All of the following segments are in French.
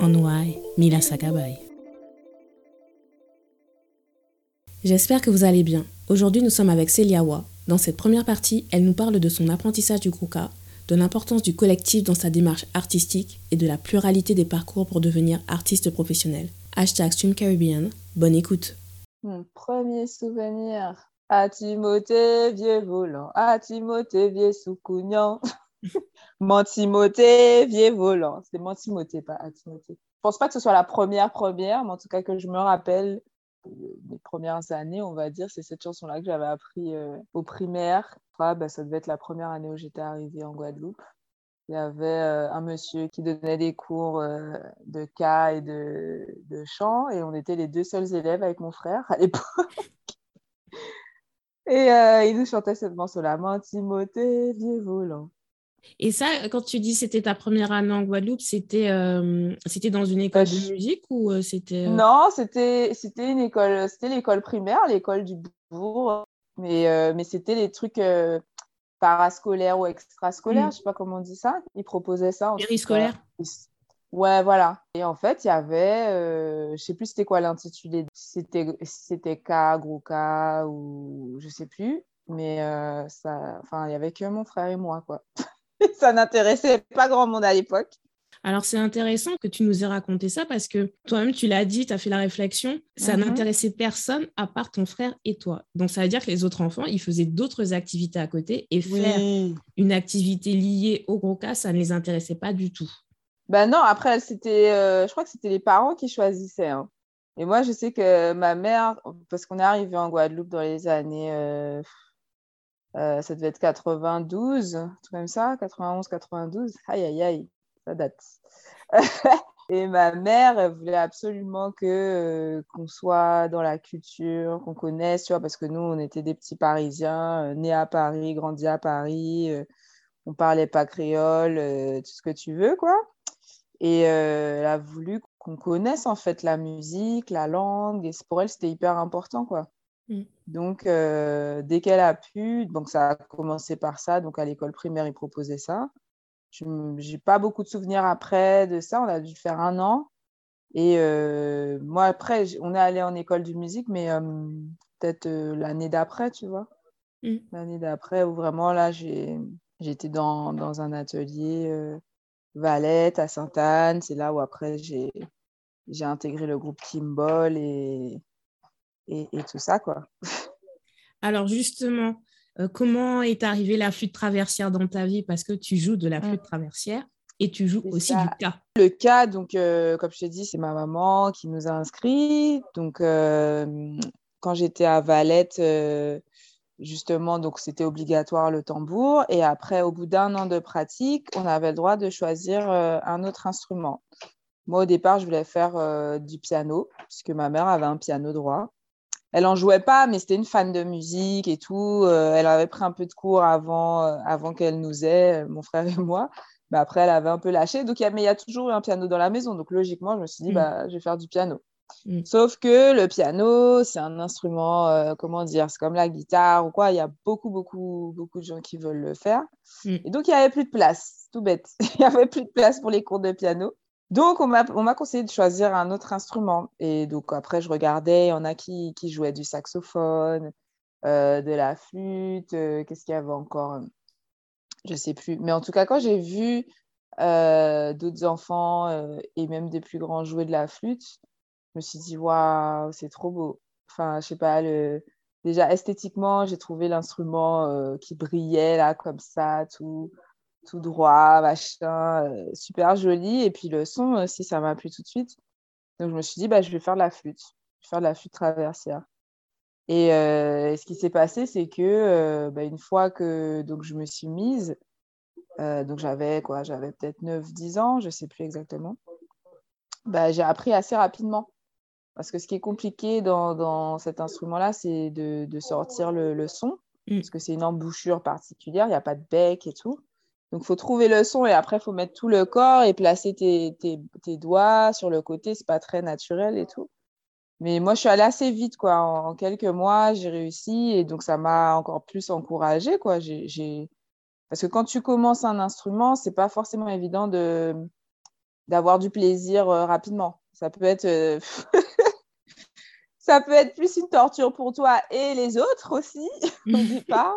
Onwai Mila Sakabay. J'espère que vous allez bien. Aujourd'hui, nous sommes avec Céliawa. Dans cette première partie, elle nous parle de son apprentissage du Kruka, de l'importance du collectif dans sa démarche artistique et de la pluralité des parcours pour devenir artiste professionnel. Hashtag Stream Caribbean. Bonne écoute. Mon premier souvenir. À Timothée, vieux volant. À Timothée, vieux. Timothée, vieux volant. C'est Timothée, pas Timothée. Je pense pas que ce soit la première première, mais en tout cas que je me rappelle euh, mes premières années, on va dire, c'est cette chanson-là que j'avais appris euh, au primaire. bah, ça devait être la première année où j'étais arrivée en Guadeloupe. Il y avait euh, un monsieur qui donnait des cours de cas et de, chant, et on était les deux seuls élèves avec mon frère à l'époque. et il nous chantait cette chanson-là, Timothée, vieux volant. Et ça, quand tu dis c'était ta première année en Guadeloupe, c'était euh, c'était dans une école de musique ou euh, c'était euh? Non, c'était c'était une école, c'était l'école primaire, l'école du bourg, mais mais c'était les trucs parascolaires ou extrascolaires, mm. je sais pas comment on dit ça. Ils proposaient ça. Périscolaire. Ouais, voilà. Et en fait, il y avait, je sais plus c'était quoi l'intitulé, c'était c'était K, gros K ou je sais plus, mais ça, enfin, il y avait que mon frère et moi, quoi. ça n'intéressait pas grand monde à l'époque. Alors, c'est intéressant que tu nous aies raconté ça parce que toi-même, tu l'as dit, tu as fait la réflexion, ça mhm. n'intéressait personne à part ton frère et toi. Donc, ça veut dire que les autres enfants, ils faisaient d'autres activités à côté et faire une activité liée au gros cas, ça ne les intéressait pas du tout. Ben non, après, c'était, euh, je crois que c'était les parents qui choisissaient. Hein. Et moi, je sais que ma mère, parce qu'on est arrivé en Guadeloupe dans les années, euh, euh, ça devait être 92, tout comme ça, 91, 92. Aïe, aïe, aïe, ça date. Et ma mère, elle voulait absolument que euh, qu'on soit dans la culture, qu'on connaisse, tu vois, parce que nous, on était des petits Parisiens, euh, nés à Paris, grandis à Paris, on parlait pas créole, tout ce que tu veux, quoi. Et elle a voulu qu'on connaisse en fait la musique, la langue, et pour elle, c'était hyper important, quoi. Mm. Donc, euh, dès qu'elle a pu, donc ça a commencé par ça. Donc, à l'école primaire, ils proposaient ça. Je n'ai pas beaucoup de souvenirs après de ça. On a dû faire un an. Et euh, moi, après, on est allé en école de musique, mais euh, peut-être l'année d'après, tu vois. Mm. L'année d'après, où vraiment, là, j'étais dans, dans, un atelier Valette à Sainte-Anne. C'est là où après, j'ai intégré le groupe Kimball et et, tout ça, quoi. Alors justement, euh, comment est arrivée la flûte traversière dans ta vie? Parce que tu joues de la flûte mm. traversière et tu joues aussi du cas. Le cas, donc, euh, comme je t'ai dit, c'est ma maman qui nous a inscrits. Donc, euh, quand j'étais à Valette, justement, donc c'était obligatoire le tambour. Et après, au bout d'un an de pratique, on avait le droit de choisir un autre instrument. Moi, au départ, je voulais faire du piano, puisque ma mère avait un piano droit elle en jouait pas, mais c'était une fan de musique et tout. Euh, elle avait pris un peu de cours avant, euh, avant qu'elle nous ait, euh, mon frère et moi. Mais après, elle avait un peu lâché. Donc, y a, mais il y a toujours eu un piano dans la maison. Donc, logiquement, je me suis dit, mm. bah, je vais faire du piano. Mm. Sauf que le piano, c'est un instrument, comment dire, c'est comme la guitare ou quoi. Il y a beaucoup, beaucoup, beaucoup de gens qui veulent le faire. Mm. Et donc, il n'y avait plus de place, tout bête. il n'y avait plus de place pour les cours de piano. Donc, on m'a conseillé de choisir un autre instrument. Et donc, après, je regardais, il y en a qui, jouaient du saxophone, euh, de la flûte, euh, qu'est-ce qu'il y avait encore? Je ne sais plus. Mais en tout cas, quand j'ai vu euh, d'autres enfants et même des plus grands jouer de la flûte, je me suis dit, waouh, c'est trop beau. Enfin, je sais pas, le... déjà esthétiquement, j'ai trouvé l'instrument qui brillait là, comme ça, tout tout droit, machin, euh, super joli. Et puis le son aussi, ça m'a plu tout de suite. Donc je me suis dit, bah, je vais faire de la flûte. Je vais faire de la flûte traversière. Et euh, ce qui s'est passé, c'est que euh, bah, une fois que donc, je me suis mise, donc j'avais quoi, j'avais peut-être 9-10 ans, je ne sais plus exactement. bah, j'ai appris assez rapidement. Parce que ce qui est compliqué dans, dans cet instrument-là, c'est de, de, sortir le, le son, mm. parce que c'est une embouchure particulière, il n'y a pas de bec et tout. Donc, il faut trouver le son et après, il faut mettre tout le corps et placer tes, doigts sur le côté. Ce n'est pas très naturel et tout. Mais moi, je suis allée assez vite, quoi. En, quelques mois, j'ai réussi et donc ça m'a encore plus encouragée, quoi. J'ai, Parce que quand tu commences un instrument, c'est pas forcément évident de d'avoir du plaisir euh, rapidement. Ça peut être euh, ça peut être plus une torture pour toi et les autres aussi, n'oublie pas.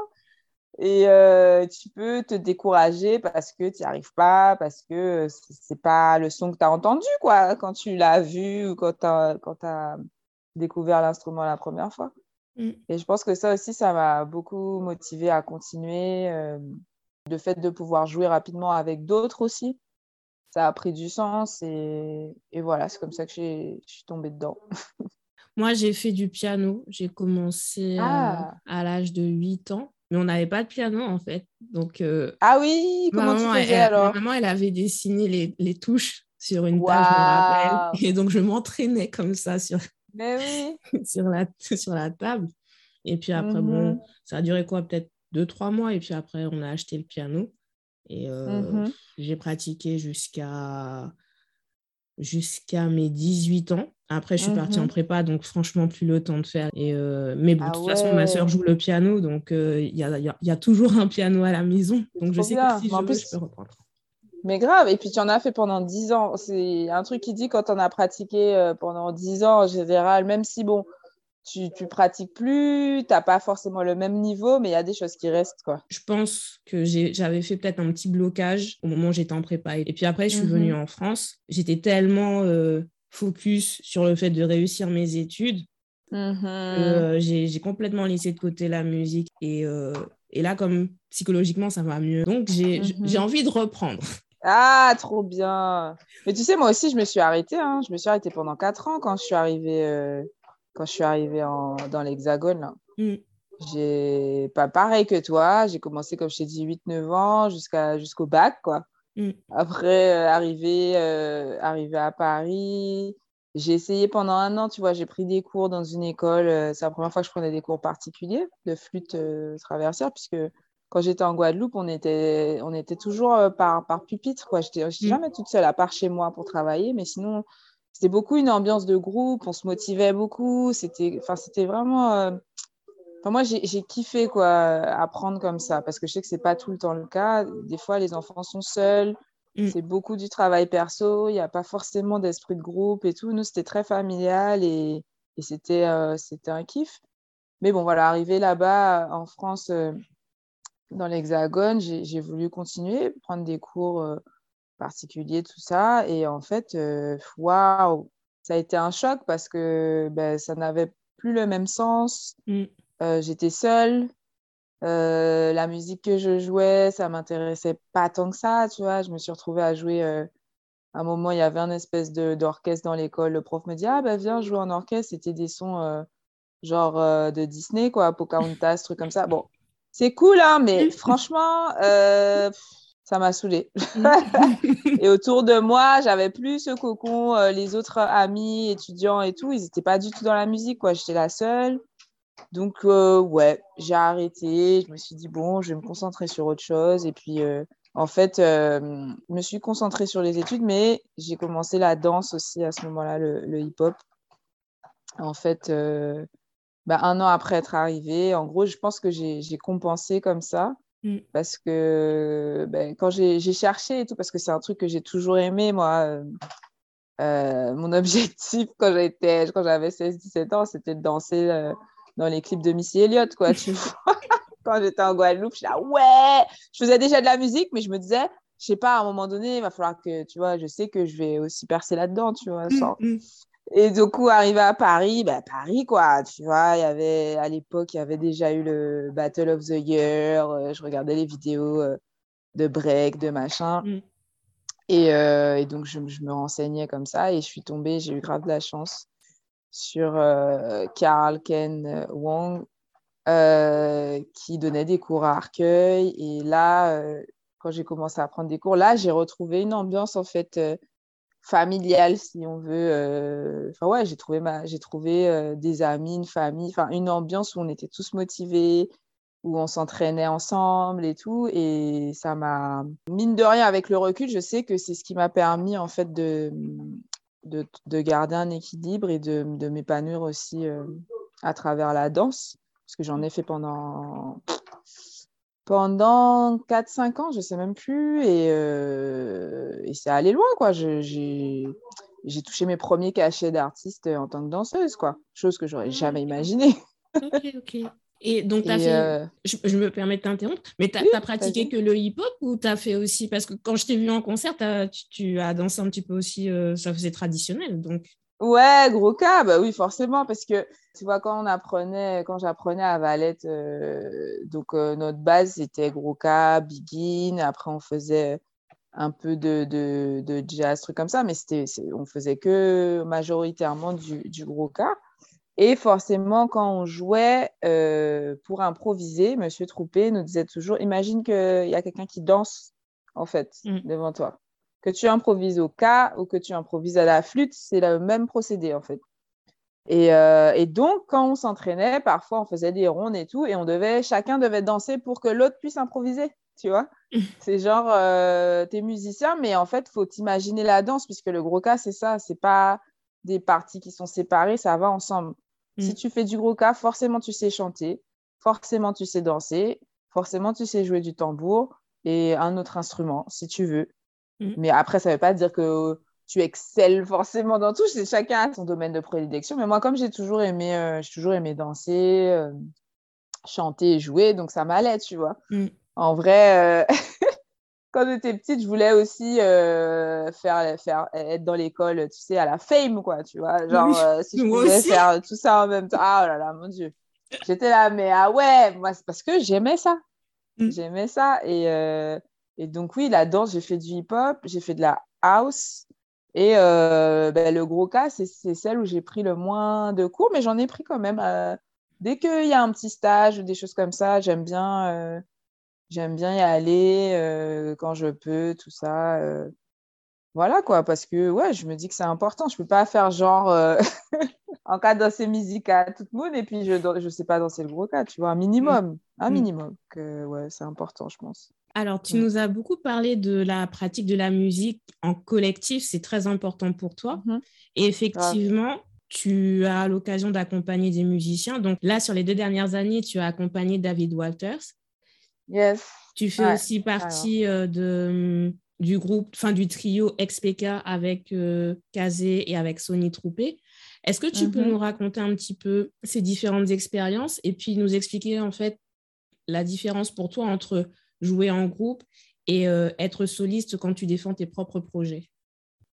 Et euh, tu peux te décourager parce que tu n'y arrives pas, parce que c'est pas le son que tu as entendu quoi, quand tu l'as vu ou quand tu as, découvert l'instrument la première fois. Mm. Et je pense que ça aussi, ça m'a beaucoup motivé à continuer. Euh, le fait de pouvoir jouer rapidement avec d'autres aussi, ça a pris du sens. Et, et voilà, c'est comme ça que je suis tombée dedans. Moi, j'ai fait du piano. J'ai commencé ah. à l'âge de 8 ans mais on n'avait pas de piano en fait. Donc, euh, ah oui, comment tu faisais alors Ma maman, elle avait dessiné les, les touches sur une table, je me rappelle. Et donc, je m'entraînais comme ça sur, oui. sur, la, sur la table. Et puis après, bon, mhm. ça a duré quoi Peut-être deux, trois mois. Et puis après, on a acheté le piano. Et euh, mhm. j'ai pratiqué jusqu'à jusqu'à mes 18 ans. Après, je suis partie en mhm. prépa, donc franchement, plus le temps de faire. Et euh, Mais bon, de ah toute façon, ma soeur joue le piano, donc euh, il y, a, y, a, toujours un piano à la maison. Donc je sais que si je veux, je peux reprendre. Mais grave, et puis tu en as fait pendant 10 ans. C'est un truc qui dit quand on a pratiqué euh, pendant 10 ans en général, même si bon, tu, ne pratiques plus, tu n'as pas forcément le même niveau, mais il y a des choses qui restent. quoi. Je pense que j'avais fait peut-être un petit blocage au moment où j'étais en prépa. Et puis après, je suis venue mhm. en France. J'étais tellement euh, focus sur le fait de réussir mes études mhm. euh, j'ai complètement laissé de côté la musique. Et, euh, et là, comme psychologiquement, ça va mieux. Donc, j'ai mhm. envie de reprendre. Ah, trop bien. Mais tu sais, moi aussi, je me suis arrêtée. Hein. Je me suis arrêtée pendant quatre ans quand je suis arrivée quand je suis arrivée en, dans l'Hexagone. Mm. J'ai pas pareil que toi, j'ai commencé comme je t'ai dit 8-9 ans jusqu'au bac quoi. Mm. Après euh, arrivé euh, à Paris, j'ai essayé pendant un an, tu vois, j'ai pris des cours dans une école, euh, c'est la première fois que je prenais des cours particuliers de flûte traversière puisque quand j'étais en Guadeloupe, on était, on était toujours par, par pupitre. Je n'étais mm. jamais toute seule, à part chez moi pour travailler. Mais sinon, c'était beaucoup une ambiance de groupe, on se motivait beaucoup. C'était, c'était vraiment. Euh, enfin, moi, j'ai, kiffé quoi, apprendre comme ça parce que je sais que c'est pas tout le temps le cas. Des fois, les enfants sont seuls. Mm. C'est beaucoup du travail perso. Il n'y a pas forcément d'esprit de groupe et tout. Nous, c'était très familial et, et c'était, euh, un kiff. Mais bon, voilà, arrivé là-bas en France, euh, dans l'Hexagone, j'ai, voulu continuer, prendre des cours particulier, tout ça. Et en fait, euh, waouh, ça a été un choc parce que ben, ça n'avait plus le même sens. Mm. Euh, j'étais seule. Euh, la musique que je jouais, ça m'intéressait pas tant que ça, tu vois. Je me suis retrouvée à jouer. à un moment, il y avait un espèce d'orchestre dans l'école. Le prof me dit Ah, ben viens jouer en orchestre. C'était des sons genre de Disney, quoi, Pocahontas, trucs comme ça. Bon, c'est cool, hein, mais franchement, ça m'a saoulée. et autour de moi, j'avais plus ce cocon. Euh, les autres amis, étudiants et tout, ils n'étaient pas du tout dans la musique. quoi. J'étais la seule. Donc, euh, ouais, j'ai arrêté. Je me suis dit, bon, je vais me concentrer sur autre chose. Et puis, euh, en fait, je me suis concentrée sur les études, mais j'ai commencé la danse aussi à ce moment-là, le, hip-hop. En fait, bah, un an après être arrivée, en gros, je pense que j'ai compensé comme ça. Mm. Parce que ben, quand j'ai cherché et tout, parce que c'est un truc que j'ai toujours aimé, moi, euh, euh, mon objectif quand j'avais quand 16-17 ans, c'était de danser euh, dans les clips de Missy Elliott, quoi, tu vois. quand j'étais en Guadeloupe, je là, ouais, je faisais déjà de la musique, mais je me disais, je sais pas, à un moment donné, il va falloir que, tu vois, je sais que je vais aussi percer là-dedans, tu vois. Sans... Mm, mm. Et du coup, arrivé à Paris, bah, Paris, quoi, tu vois, il y avait, à l'époque, il y avait déjà eu le Battle of the Year, euh, je regardais les vidéos euh, de break, de machin. Mm. Et, euh, et, donc, je, je, me renseignais comme ça et je suis tombée, j'ai eu grave de la chance sur Carl Ken Wong qui donnait des cours à Arcueil. Et là, quand j'ai commencé à prendre des cours, là, j'ai retrouvé une ambiance, en fait, familial, si on veut. Enfin, ouais, j'ai trouvé, ma... des amis, une famille, enfin, une ambiance où on était tous motivés, où on s'entraînait ensemble et tout. Et ça m'a, mine de rien, avec le recul, je sais que c'est ce qui m'a permis, en fait, de, de, de, garder un équilibre et de, de m'épanouir aussi euh, à travers la danse. Parce que j'en ai fait pendant, pendant 4-5 ans, je sais même plus. Et, euh, et c'est allé loin, quoi. J'ai touché mes premiers cachets d'artiste en tant que danseuse, quoi. Chose que j'aurais jamais imaginée. ok, ok. Et donc, as fait... Euh, je, me permets de t'interrompre, mais tu as, pratiqué que le hip-hop ou tu as fait aussi, parce que quand je t'ai vu en concert, tu, as dansé un petit peu aussi, euh, ça faisait traditionnel, donc. Ouais, gros cas, bah oui, forcément, parce que tu vois, quand on apprenait, quand j'apprenais à Valette, euh, donc notre base c'était gros cas, begin, après on faisait un peu de, de, de jazz, trucs comme ça, mais c'était, on faisait que majoritairement du, du gros cas. Et forcément, quand on jouait euh, pour improviser, Monsieur Troupé nous disait toujours imagine qu'il y a quelqu'un qui danse, en fait, mm. devant toi. Que tu improvises au cas ou que tu improvises à la flûte, c'est le même procédé, en fait. Et, euh, et donc, quand on s'entraînait, parfois, on faisait des rondes et tout, et on devait, chacun devait danser pour que l'autre puisse improviser, tu vois. c'est genre, euh, tu es musicien, mais en fait, faut t'imaginer la danse, puisque le gros cas, c'est ça, c'est pas des parties qui sont séparées, ça va ensemble. Si mm. tu fais du gros cas, forcément tu sais chanter, forcément tu sais danser, forcément tu sais jouer du tambour et un autre instrument si tu veux. Mm. Mais après, ça ne veut pas dire que tu excelles forcément dans tout. Chacun a son domaine de prédilection. Mais moi, comme j'ai toujours aimé, euh, j'ai toujours aimé danser, euh, chanter et jouer, donc ça m'allait, tu vois. Mm. En vrai, euh, quand j'étais petite, je voulais aussi euh, faire, faire, être dans l'école, tu sais, à la fame, quoi, tu vois. Genre, euh, si je pouvais faire tout ça en même temps. Ah oh là là, mon Dieu. J'étais là, mais ah ouais, moi, c'est parce que j'aimais ça. Mm. J'aimais ça. Et, euh, et, donc, oui, la danse, j'ai fait du hip-hop, j'ai fait de la house. Et ben, le gros cas, c'est celle où j'ai pris le moins de cours, mais j'en ai pris quand même. dès qu'il y a un petit stage ou des choses comme ça, j'aime bien J'aime bien y aller euh, quand je peux, tout ça. Euh. Voilà quoi, parce que ouais, je me dis que c'est important. Je peux pas faire genre euh, en cas de danser musique à tout le monde et puis je ne sais pas danser le gros cas, tu vois, un minimum, un mmh. minimum. Que, ouais, c'est important, je pense. Alors, tu nous as beaucoup parlé de la pratique de la musique en collectif, c'est très important pour toi. Mmh et effectivement, tu as l'occasion d'accompagner des musiciens. Donc là, sur les deux dernières années, tu as accompagné David Walters. Yes. Tu fais aussi partie euh, de, du groupe, enfin du trio XPK avec euh, Kazé et avec Sony Troupé. Est-ce que tu peux mm-hmm. nous raconter un petit peu ces différentes expériences et puis nous expliquer en fait la différence pour toi entre jouer en groupe et euh, être soliste quand tu défends tes propres projets?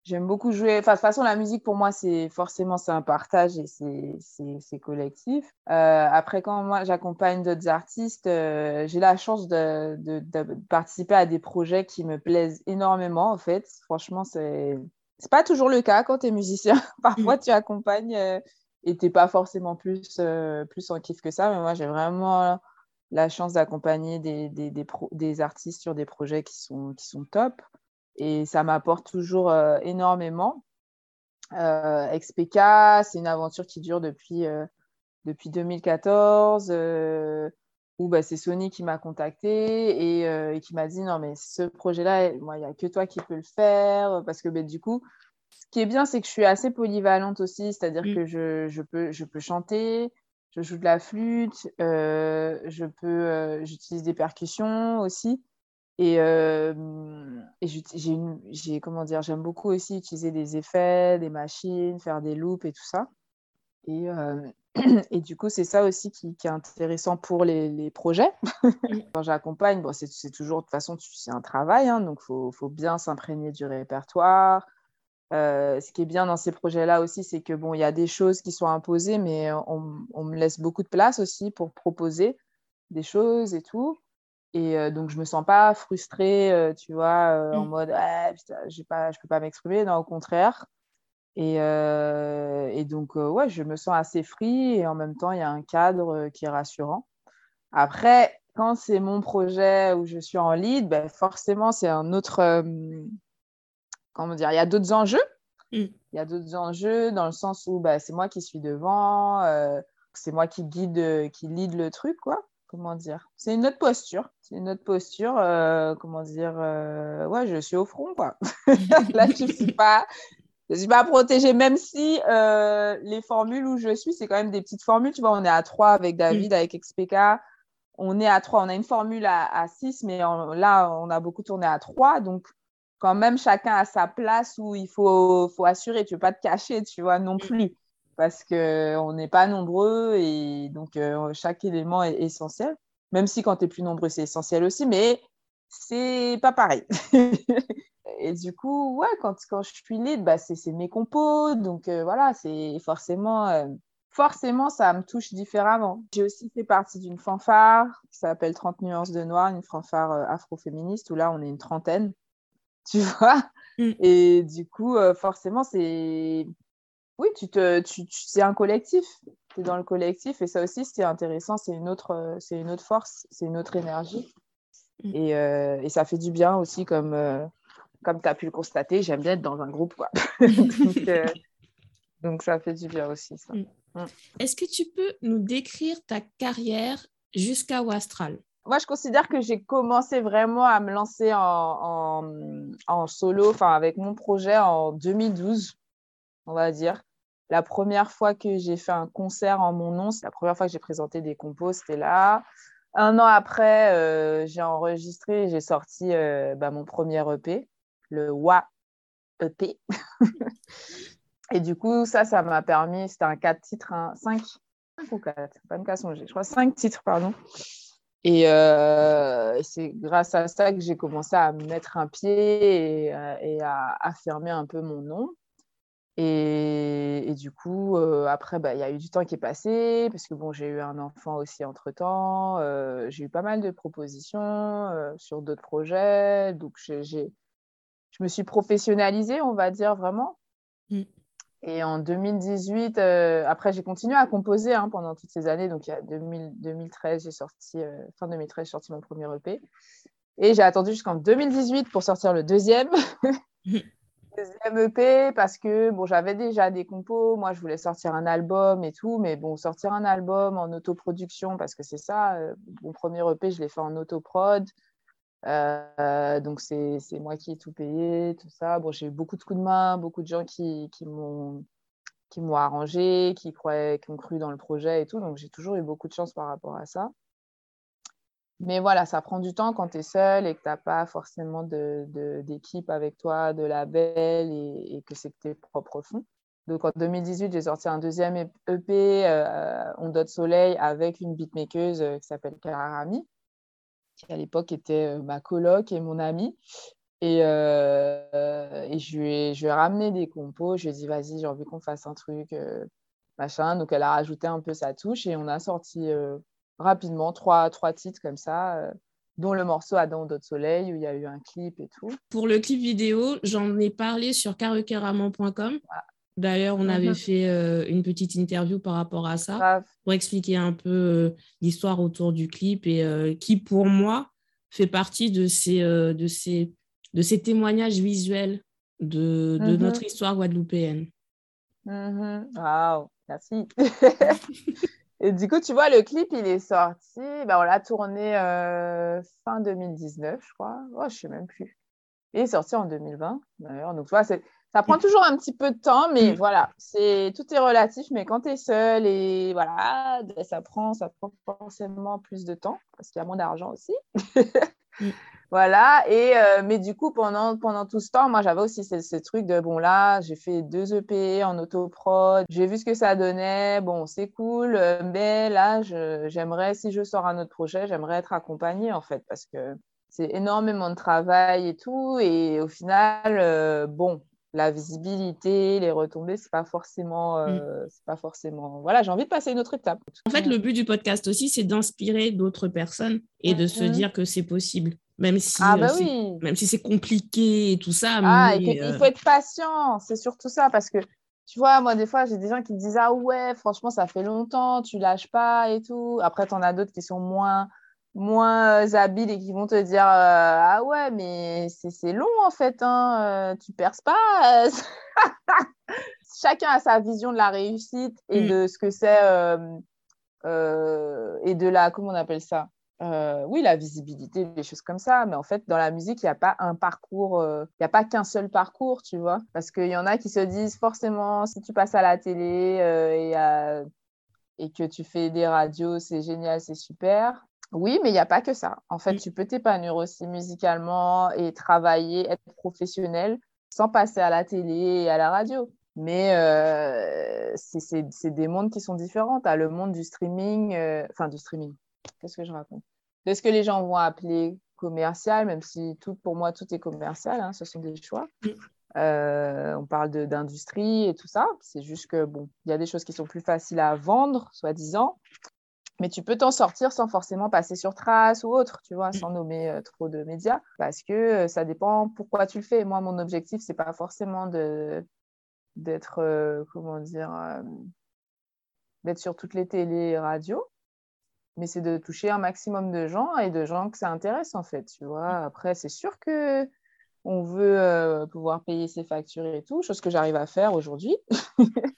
J'aime beaucoup jouer. Enfin, de toute façon, la musique, pour moi, c'est forcément c'est un partage et c'est collectif. Euh, après, quand moi, j'accompagne d'autres artistes, euh, j'ai la chance de, de, de, participer à des projets qui me plaisent énormément, en fait. Franchement, c'est pas toujours le cas quand tu es musicien. Parfois, mm. tu accompagnes euh, et tu pas forcément plus, plus en kiff que ça. Mais moi, j'ai vraiment la chance d'accompagner des, des, des, des, artistes sur des projets qui sont, qui sont top et ça m'apporte toujours euh, énormément. Euh, XPK, c'est une aventure qui dure depuis, euh, depuis 2014, où bah, c'est Sony qui m'a contacté et, qui m'a dit non, mais ce projet-là, il n'y a que toi qui peux le faire, parce que bah, du coup, ce qui est bien, c'est que je suis assez polyvalente aussi, c'est-à-dire mm. que je, je, peux, je peux chanter, je joue de la flûte, je peux, j'utilise des percussions aussi. Et, euh, j'ai, comment dire, j'aime beaucoup aussi utiliser des effets, des machines, faire des loops et tout ça. Et, euh, et du coup, c'est ça aussi qui, qui, est intéressant pour les, les projets. Quand j'accompagne, bon, c'est, toujours, de toute façon, c'est un travail, hein, donc il faut, faut, bien s'imprégner du répertoire. Euh, ce qui est bien dans ces projets-là aussi, c'est que bon, il y a des choses qui sont imposées, mais on, on, me laisse beaucoup de place aussi pour proposer des choses et tout. Et euh, donc, je ne me sens pas frustrée, euh, tu vois, euh, en mmh. mode ah, putain, pas, je ne peux pas m'exprimer. Non, au contraire. Et, et donc, ouais, je me sens assez free et en même temps, il y a un cadre qui est rassurant. Après, quand c'est mon projet où je suis en lead, ben, forcément, c'est un autre. comment dire Il y a d'autres enjeux Mm. Il y a d'autres enjeux dans le sens où bah, c'est moi qui suis devant, c'est moi qui guide, qui lead le truc, quoi. Comment dire C'est une autre posture. C'est une autre posture. Euh, comment dire Ouais, je suis au front, quoi. Là, je ne suis pas. Je suis pas protégée, même si les formules où je suis, c'est quand même des petites formules. Tu vois, on est à 3 avec David, mm. avec XPK on est à 3. On a une formule à, 6, mais là, on a beaucoup tourné à 3. Donc, quand même, chacun a sa place où il faut, faut assurer. Tu ne veux pas te cacher, tu vois, non plus. Parce qu'on n'est pas nombreux et donc euh, chaque élément est essentiel. Même si quand tu es plus nombreux, c'est essentiel aussi, mais c'est pas pareil. et du coup, ouais, quand, quand je suis lead, bah, c'est mes compos. Donc euh, voilà, c'est forcément. Euh, forcément, ça me touche différemment. J'ai aussi fait partie d'une fanfare qui s'appelle 30 nuances de noir, une fanfare afroféministe où là, on est une trentaine, tu vois. Mm. Et du coup, euh, forcément, c'est. Oui, tu te, tu, c'est un collectif. Tu es dans le collectif et ça aussi, c'est intéressant. C'est une, autre, euh, c'est une autre force, c'est une autre énergie. Mm. Et, et, ça fait du bien aussi, comme, comme tu as pu le constater. J'aime bien être dans un groupe. Quoi. donc, donc, ça fait du bien aussi, ça. Mm. Mm. Est-ce que tu peux nous décrire ta carrière jusqu'à Wastral Moi, je considère que j'ai commencé vraiment à me lancer en, en, solo, enfin avec mon projet en 2012, on va dire. La première fois que j'ai fait un concert en mon nom, c'est la première fois que j'ai présenté des compos, c'était là. Un an après, euh, j'ai enregistré, j'ai sorti euh, bah, mon premier EP, le WA EP. Et du coup, ça, ça m'a permis, c'était un 4 titres, un 5, 5 ou 4, pas me songer, je crois 5 titres, pardon. Et euh, c'est grâce à ça que j'ai commencé à mettre un pied et, à affirmer un peu mon nom. Et, du coup, euh, après, bah, il y a eu du temps qui est passé, parce que bon, j'ai eu un enfant aussi entre-temps. j'ai eu pas mal de propositions sur d'autres projets. Donc, je me suis professionnalisée, on va dire, vraiment. Mm. Et en 2018, euh, après, j'ai continué à composer hein, pendant toutes ces années. Donc, il y a 2013, j'ai sorti, euh, fin 2013, j'ai sorti mon premier EP. Et j'ai attendu jusqu'en 2018 pour sortir le deuxième. Deuxième EP parce que bon, j'avais déjà des compos. Moi, je voulais sortir un album et tout. Mais bon, sortir un album en autoproduction, parce que c'est ça, euh, mon premier EP, je l'ai fait en autoprod. Euh, donc, c'est moi qui ai tout payé, tout ça. Bon, j'ai eu beaucoup de coups de main, beaucoup de gens qui, qui m'ont arrangé, qui, croyaient, qui ont cru dans le projet et tout. Donc, j'ai toujours eu beaucoup de chance par rapport à ça. Mais voilà, ça prend du temps quand tu es seul et que tu n'as pas forcément d'équipe de, avec toi, de label et, et que c'est tes propres fonds. Donc en 2018, j'ai sorti un deuxième EP, euh, Ondote Soleil, avec une beatmakeuse euh, qui s'appelle Karami qui à l'époque était euh, ma coloc et mon amie. Et, euh, et je, lui ai, je, ramené des compos. Je lui ai dit, vas-y, j'ai envie qu'on fasse un truc, machin. Donc, elle a rajouté un peu sa touche et on a sorti rapidement trois, trois titres comme ça, dont le morceau Adam d'autres soleil, où il y a eu un clip et tout. Pour le clip vidéo, j'en ai parlé sur caruqueraman.com. D'ailleurs, on avait mhm. fait euh, une petite interview par rapport à ça pour expliquer un peu euh, l'histoire autour du clip et euh, qui, pour moi, fait partie de ces, de ces, de ces témoignages visuels de, de mhm. notre histoire guadeloupéenne. Mhm. Waouh, merci. et du coup, tu vois, le clip, il est sorti, ben, on l'a tourné fin 2019, je crois. Oh, je ne sais même plus. Il est sorti en 2020, d'ailleurs. Donc, tu vois, ça prend toujours un petit peu de temps, mais mm. voilà, c'est tout est relatif. Mais quand tu es seul et voilà, ça prend, ça prend forcément plus de temps parce qu'il y a moins d'argent aussi. Voilà, et euh, mais du coup, pendant, pendant tout ce temps, moi j'avais aussi ce, truc de bon, là, j'ai fait deux EP en autoprod, j'ai vu ce que ça donnait, bon, c'est cool, euh, mais là, j'aimerais, si je sors un autre projet, j'aimerais être accompagnée en fait parce que c'est énormément de travail et tout, et au final, euh, bon, la visibilité, les retombées, c'est pas forcément, mm. euh, c'est pas forcément. Voilà, j'ai envie de passer une autre étape. En fait, le but du podcast aussi, c'est d'inspirer d'autres personnes et de se mm-hmm. dire que c'est possible, même si, ah, bah euh, même si c'est compliqué et tout ça. Ah, il euh, faut être patient, c'est surtout ça, parce que tu vois, moi, des fois, j'ai des gens qui me disent Ah ouais, franchement, ça fait longtemps, tu lâches pas et tout. Après, tu en as d'autres qui sont moins moins habiles et qui vont te dire Ah ouais, mais c'est long en fait, hein, tu perces pas. Chacun a sa vision de la réussite et mm. de ce que c'est et de la, comment on appelle ça? Euh, oui, la visibilité, des choses comme ça. Mais en fait, dans la musique, il n'y a pas un parcours, euh, il n'y a pas qu'un seul parcours, tu vois. Parce qu'il y en a qui se disent forcément, si tu passes à la télé euh, et, et, que tu fais des radios, c'est génial, c'est super. Oui, mais il n'y a pas que ça. En fait, tu peux t'épanouir aussi musicalement et travailler, être professionnel sans passer à la télé et à la radio. Mais c'est des mondes qui sont différents. Tu as le monde du streaming, enfin du streaming, qu'est-ce que je raconte? De ce que les gens vont appeler commercial, même si tout, pour moi, tout est commercial, hein, ce sont des choix. Euh, on parle d'industrie et tout ça. C'est juste que, bon, il y a des choses qui sont plus faciles à vendre, soi-disant, mais tu peux t'en sortir sans forcément passer sur Trace ou autre, tu vois, sans nommer euh, trop de médias, parce que euh, ça dépend pourquoi tu le fais. Moi, mon objectif, c'est pas forcément d'être, comment dire, d'être sur toutes les télés et radios mais c'est de toucher un maximum de gens et de gens que ça intéresse en fait, tu vois. Après, c'est sûr que on veut euh, pouvoir payer ses factures et tout, chose que j'arrive à faire aujourd'hui.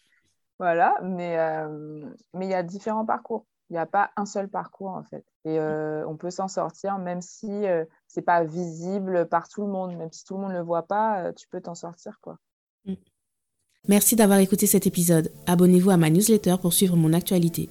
voilà, mais euh, mais il y a différents parcours. Il n'y a pas un seul parcours en fait. Et euh, on peut s'en sortir même si c'est pas visible par tout le monde, même si tout le monde ne le voit pas, tu peux t'en sortir quoi. Mm. Merci d'avoir écouté cet épisode. Abonnez-vous à ma newsletter pour suivre mon actualité.